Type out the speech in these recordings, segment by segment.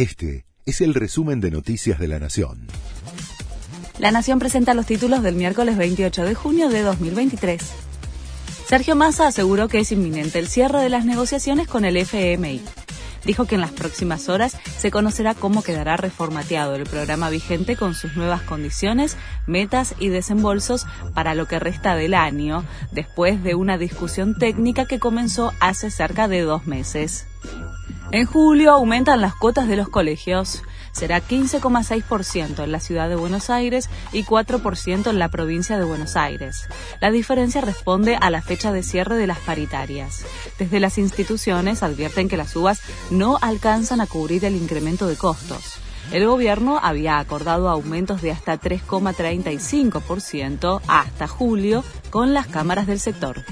Este es el resumen de Noticias de la Nación. La Nación presenta los títulos del miércoles 28 de junio de 2023. Sergio Massa aseguró que es inminente el cierre de las negociaciones con el FMI. Dijo que en las próximas horas se conocerá cómo quedará reformateado el programa vigente con sus nuevas condiciones, metas y desembolsos para lo que resta del año, después de una discusión técnica que comenzó hace cerca de dos meses. En julio aumentan las cuotas de los colegios. Será 15,6% en la ciudad de Buenos Aires y 4% en la provincia de Buenos Aires. La diferencia responde a la fecha de cierre de las paritarias. Desde las instituciones advierten que las subas no alcanzan a cubrir el incremento de costos. El gobierno había acordado aumentos de hasta 3,35% hasta julio con las cámaras del sector.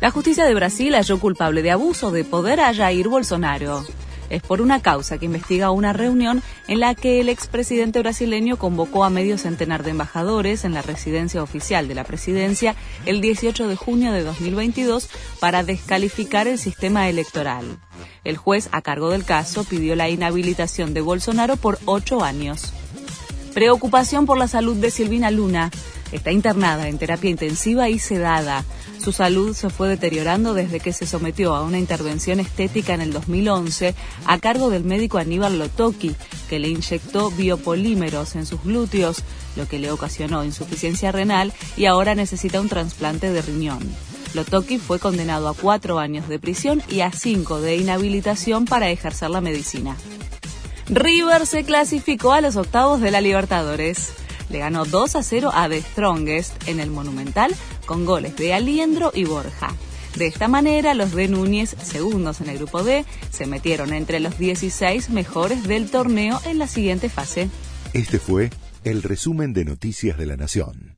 La justicia de Brasil halló culpable de abuso de poder a Jair Bolsonaro. Es por una causa que investiga una reunión en la que el expresidente brasileño convocó a medio centenar de embajadores en la residencia oficial de la presidencia el 18 de junio de 2022 para descalificar el sistema electoral. El juez a cargo del caso pidió la inhabilitación de Bolsonaro por ocho años. Preocupación por la salud de Silvina Luna. Está internada en terapia intensiva y sedada. Su salud se fue deteriorando desde que se sometió a una intervención estética en el 2011 a cargo del médico Aníbal Lotoki, que le inyectó biopolímeros en sus glúteos, lo que le ocasionó insuficiencia renal y ahora necesita un trasplante de riñón. Lotoki fue condenado a cuatro años de prisión y a cinco de inhabilitación para ejercer la medicina. River se clasificó a los octavos de la Libertadores le ganó 2 a 0 a The Strongest en el Monumental con goles de Aliendro y Borja. De esta manera, los de Núñez, segundos en el grupo D, se metieron entre los 16 mejores del torneo en la siguiente fase. Este fue el resumen de Noticias de la Nación.